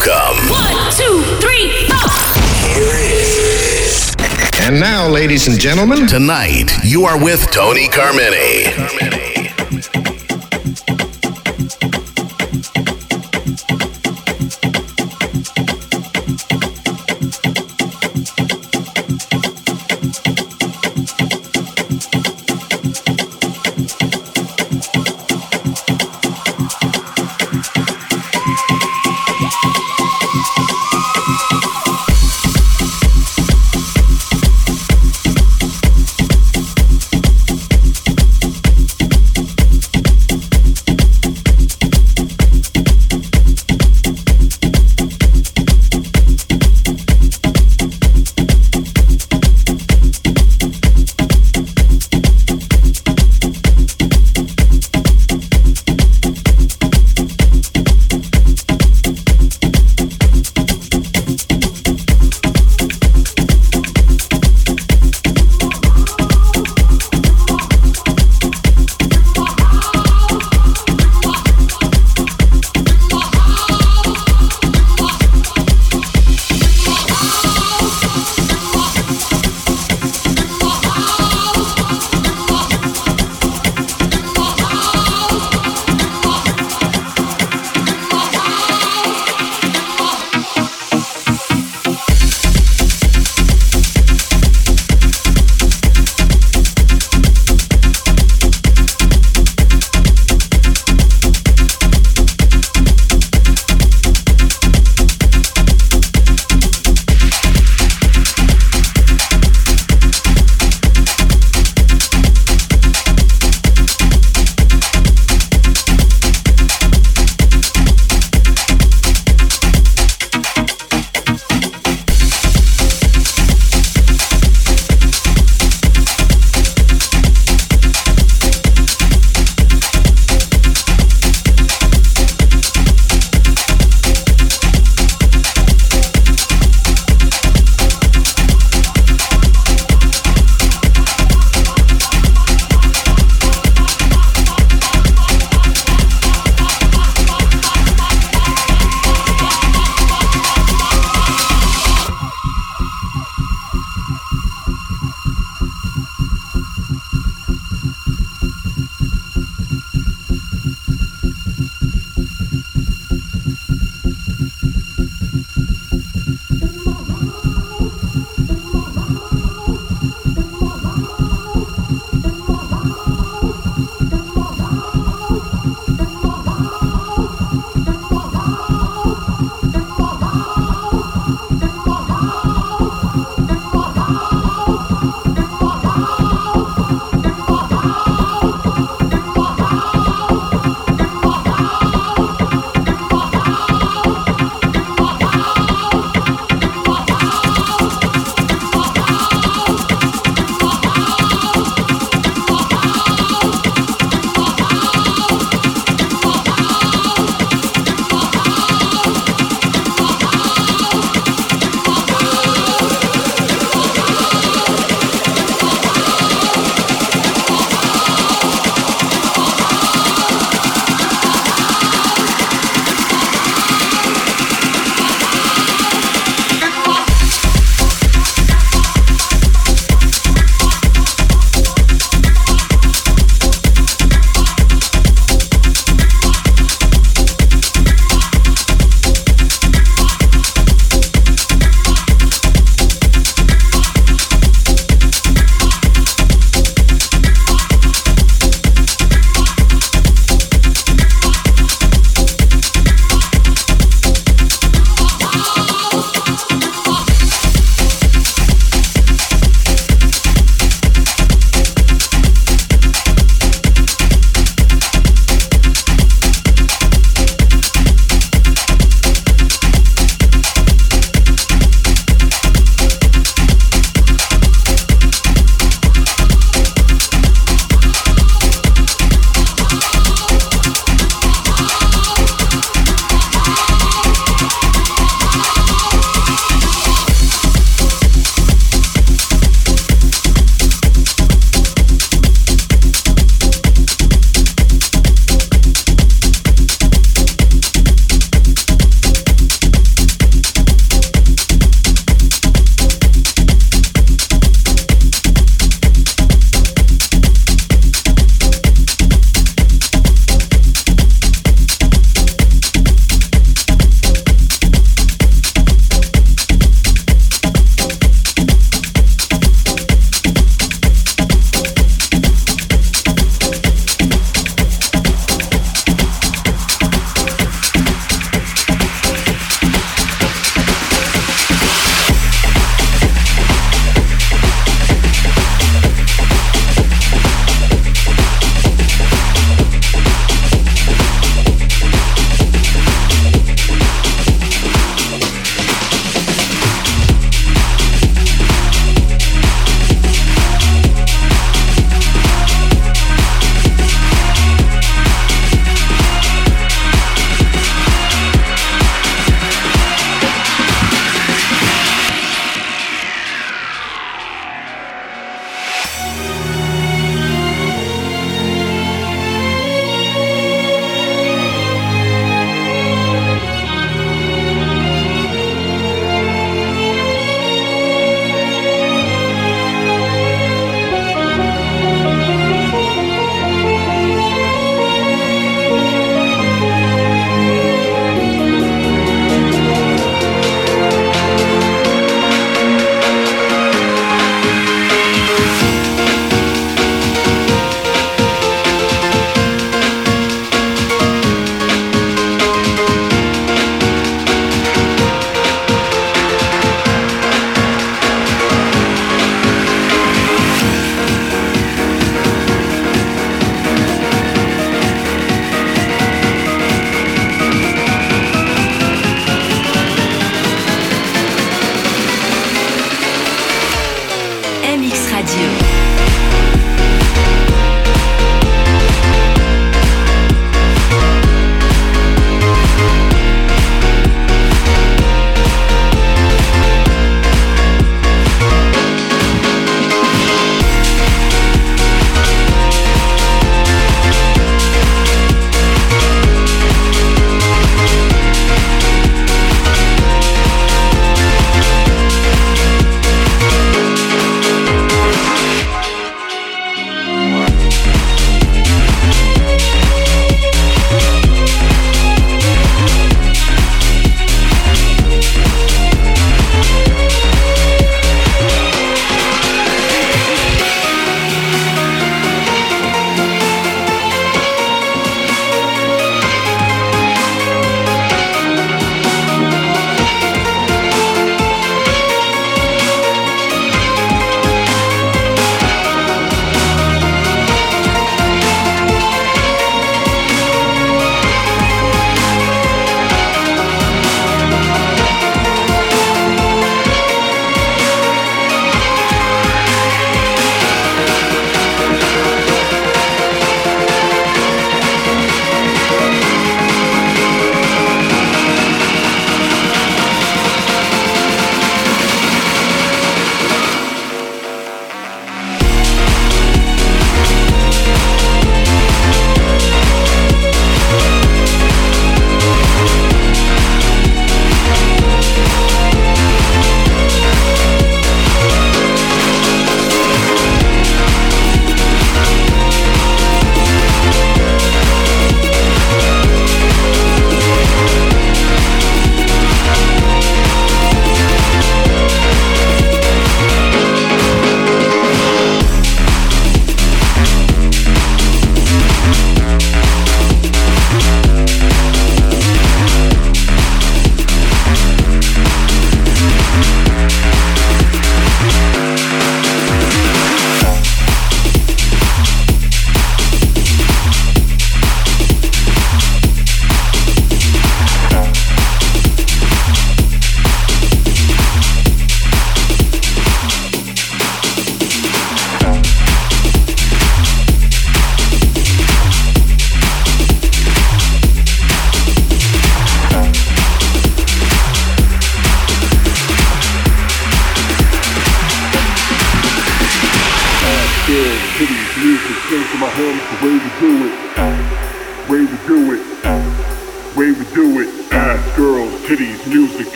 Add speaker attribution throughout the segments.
Speaker 1: Welcome.
Speaker 2: One, two, three, four.
Speaker 3: And now, ladies and gentlemen,
Speaker 1: Tonight, you are with Tony Carmine.
Speaker 4: music,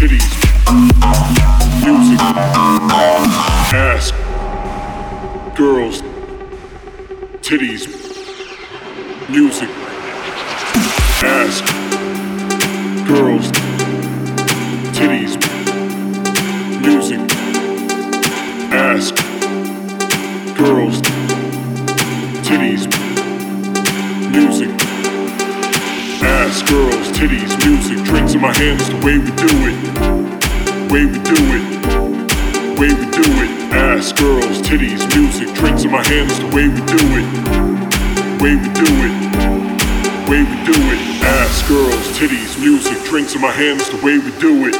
Speaker 4: titties, music, ask. Girls, titties, music, ask. Girls, my hands, the way we do it. Way we do it. Way we do it. Ass, girls, titties, music, drinks in my hands, the way we do it. Way we do it. Way we do it. Ass, girls, titties, music, drinks in my hands, the way we do it.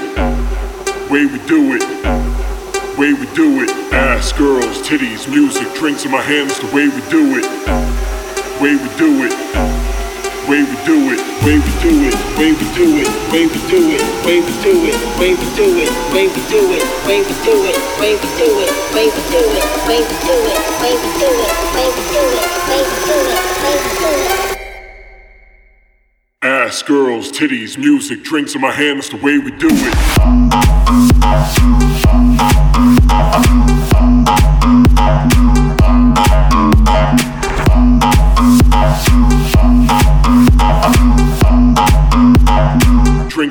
Speaker 4: Way we do it. Way we do it. Ass, girls, titties, music, drinks in my hands, the way we do it. Way we do it way we do it, way we do it, way we do it, way we do it, way we do it, way we do it, way we do it, way we do it, way we do it, way we do it, way we do it, way we do it, way we do it, way we do it, way we do it. Ass, girls, titties, music, drinks in my hands, the way we do it.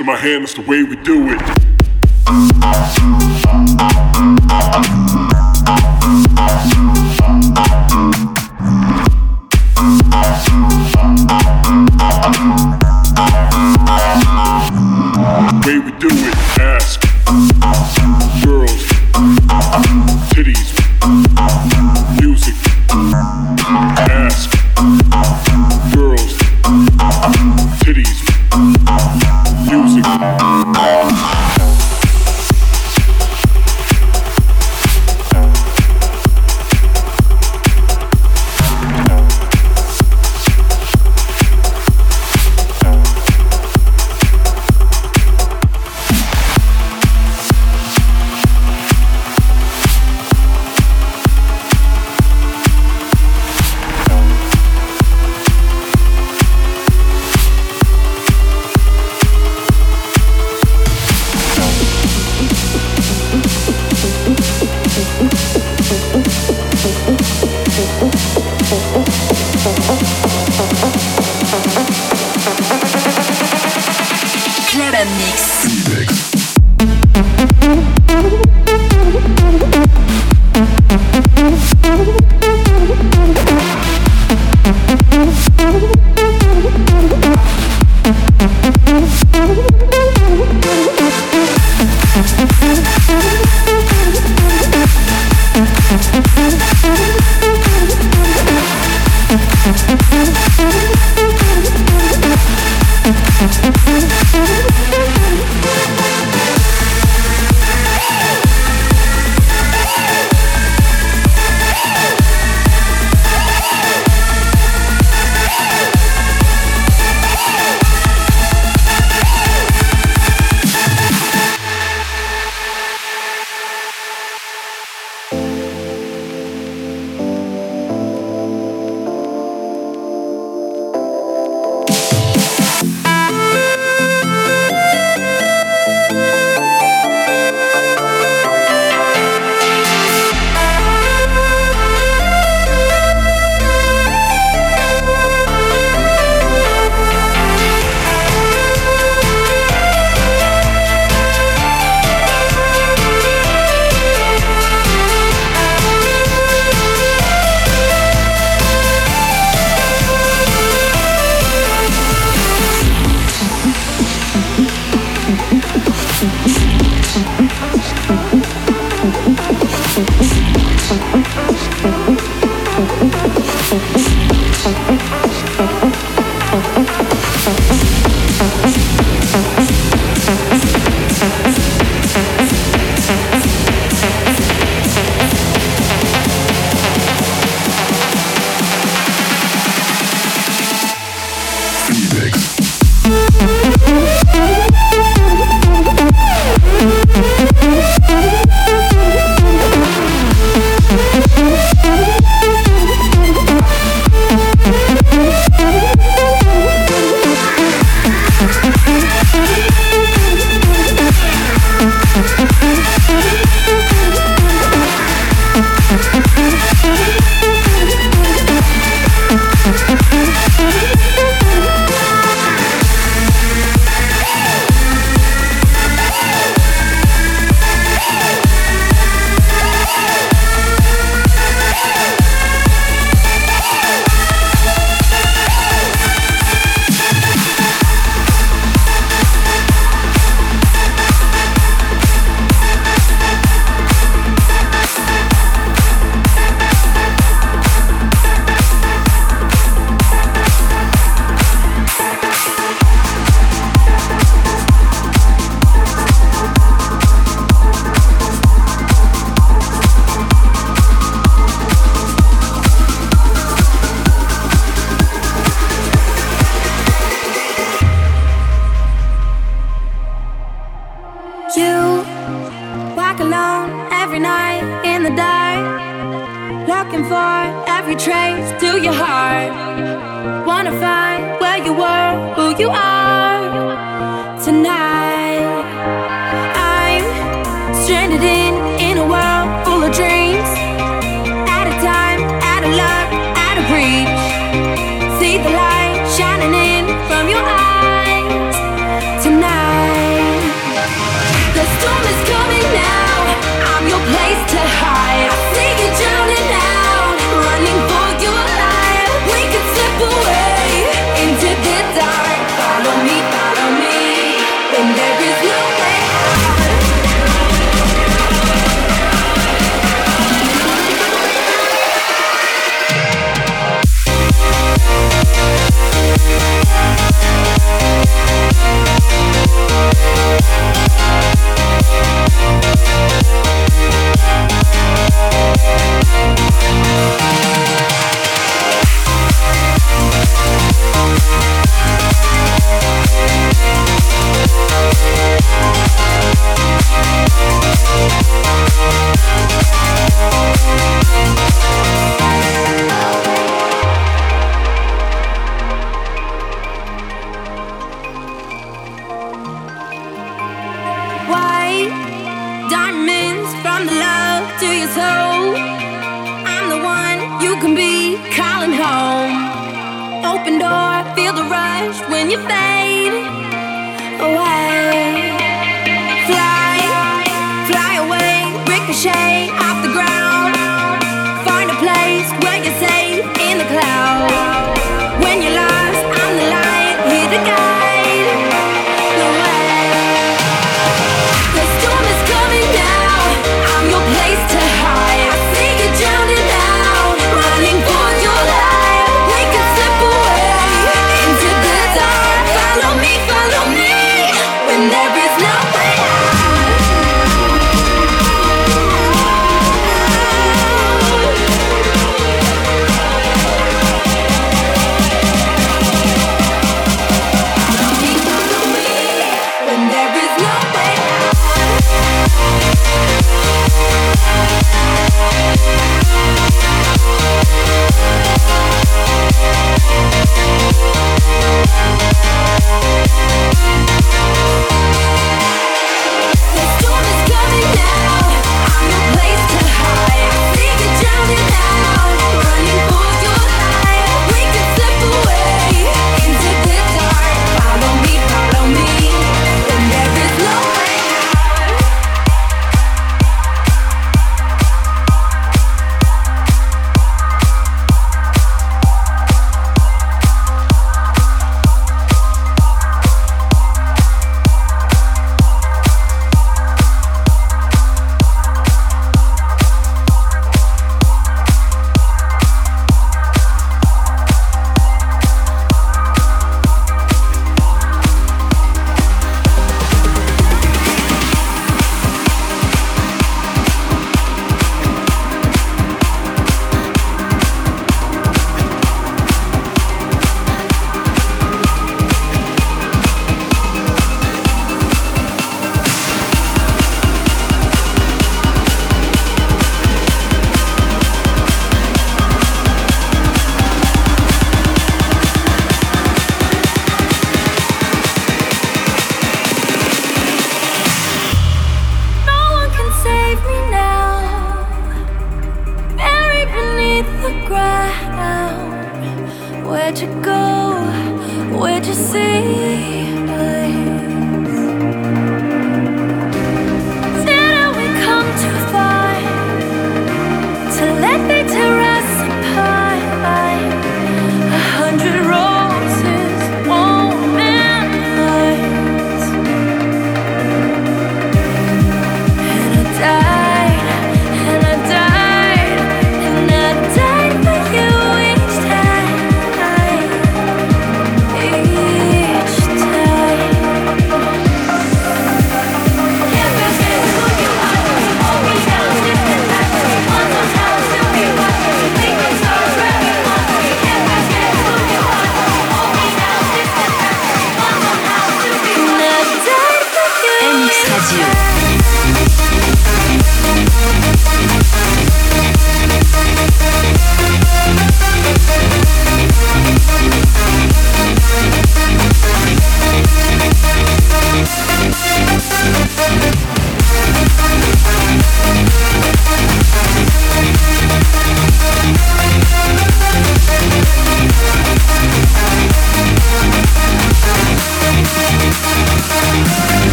Speaker 4: In my hands, the way we do it.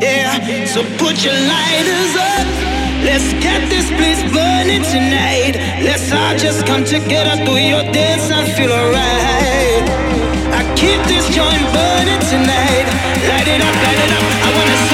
Speaker 5: Yeah, so put your lighters up. Let's get this place burning tonight. Let's all just come together, do your dance and feel alright. I keep this joint burning tonight. Light it up, light it up. I wanna see.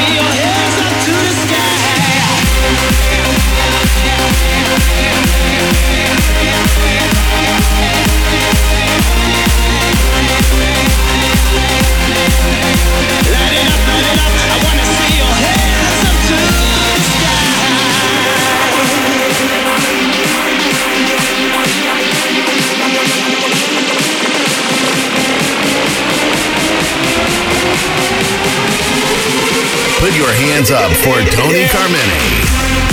Speaker 5: Put your hands up
Speaker 1: for Tony Carmine.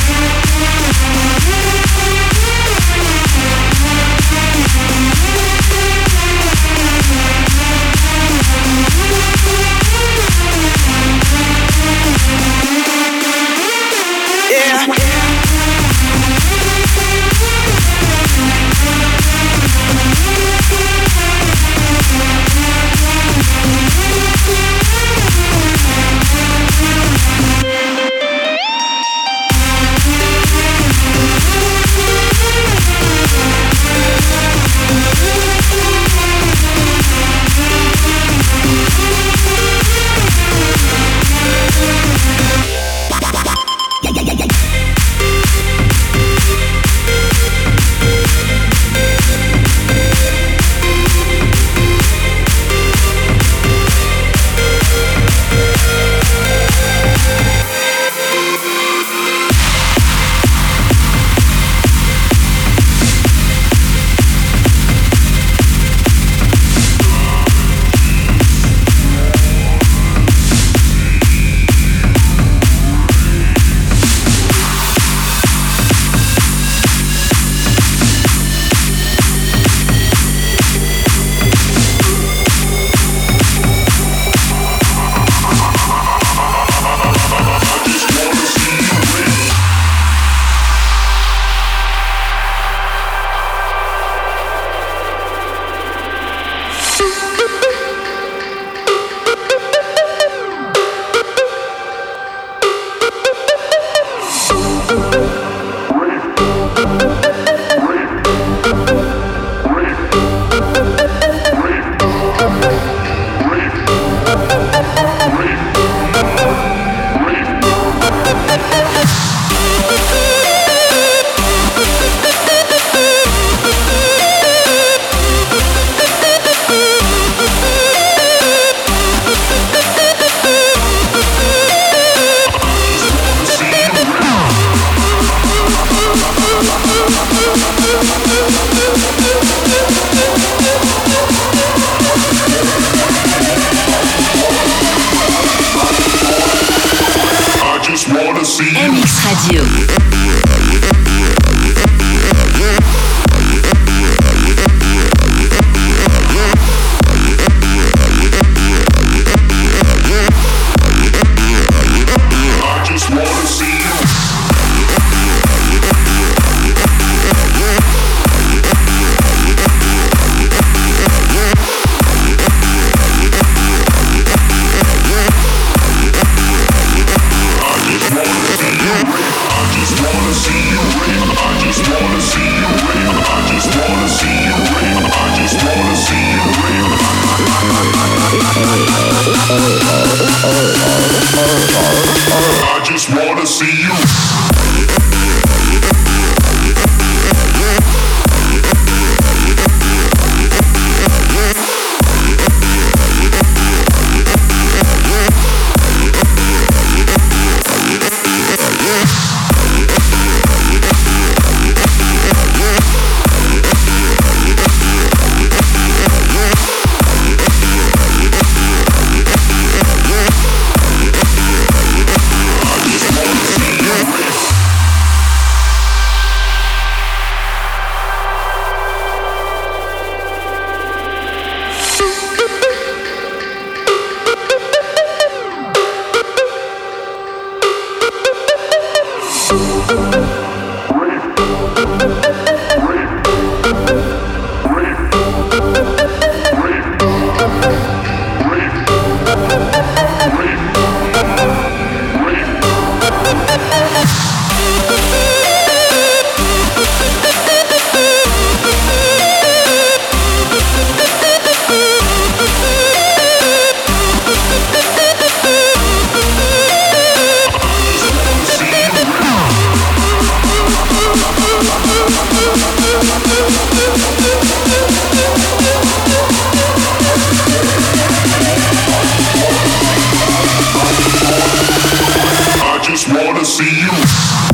Speaker 4: Just wanna see you.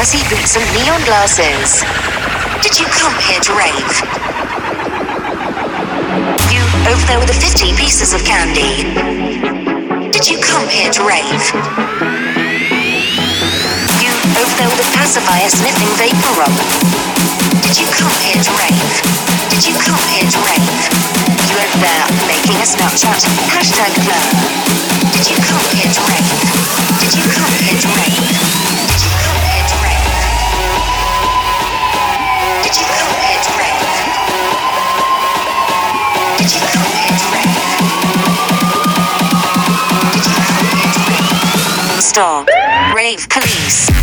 Speaker 6: Fuzzy boots and neon glasses. Did you come here to rave? You over there with the 50 pieces of candy. Did you come here to rave? You over there with the pacifier sniffing vapor rub. Did you come here to rave? Did you come here to rave? You over there making a Snapchat hashtag blur. Did you come here to rave? Did you come here to rave? Rave Police.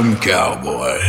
Speaker 6: Cowboy.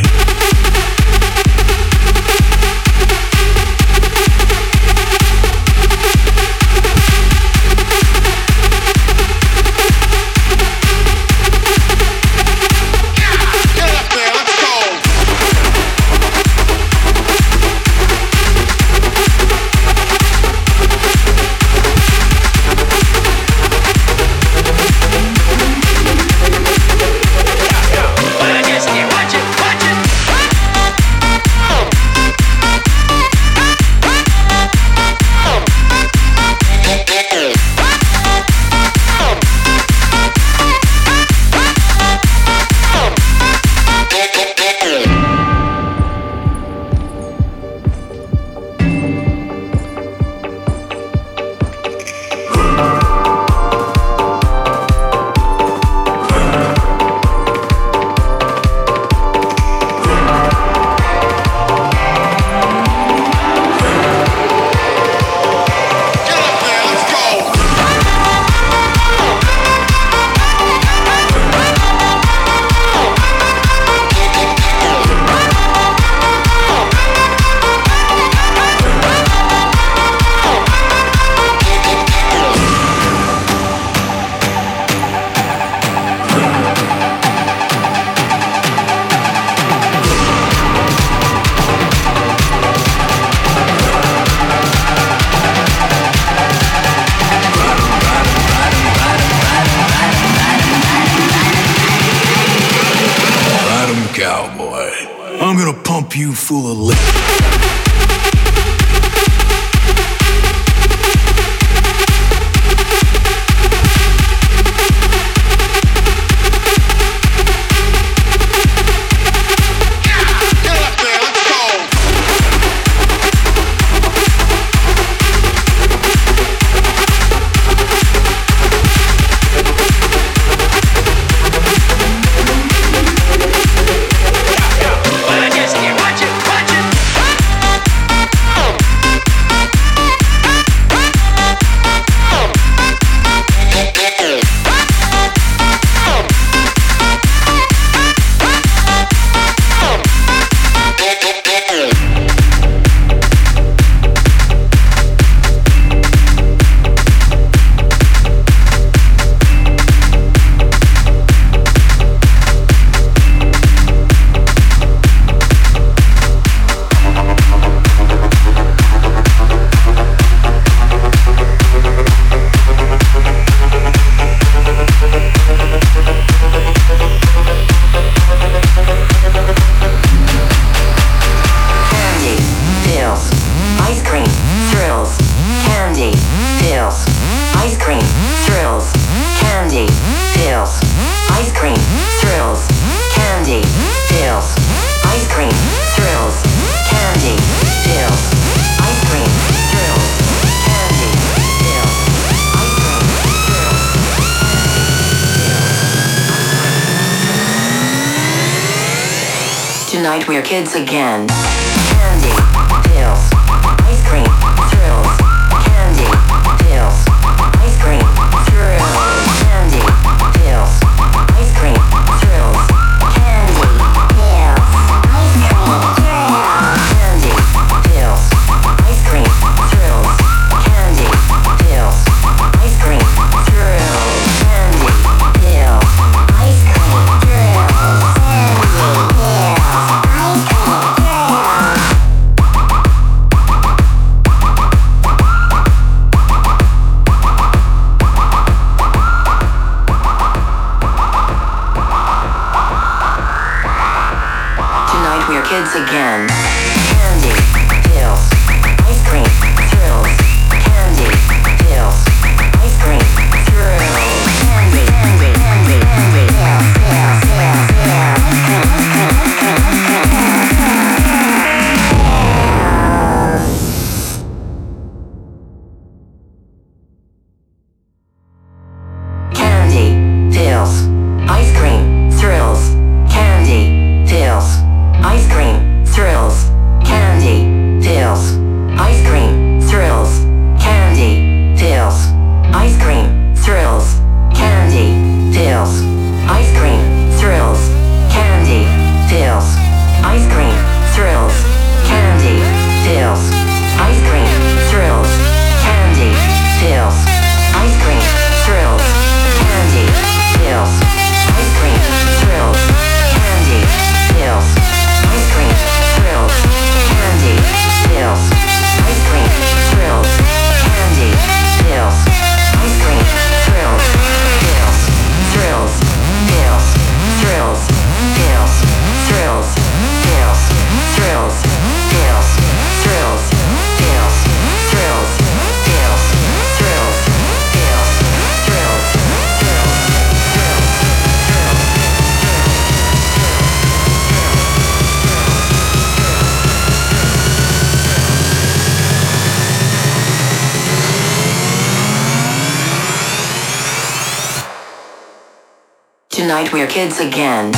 Speaker 6: cowboy.
Speaker 7: I'm gonna
Speaker 8: pump you full of liquor.
Speaker 9: Tonight we're kids again. Candy, pills, ice cream.
Speaker 8: We're kids again.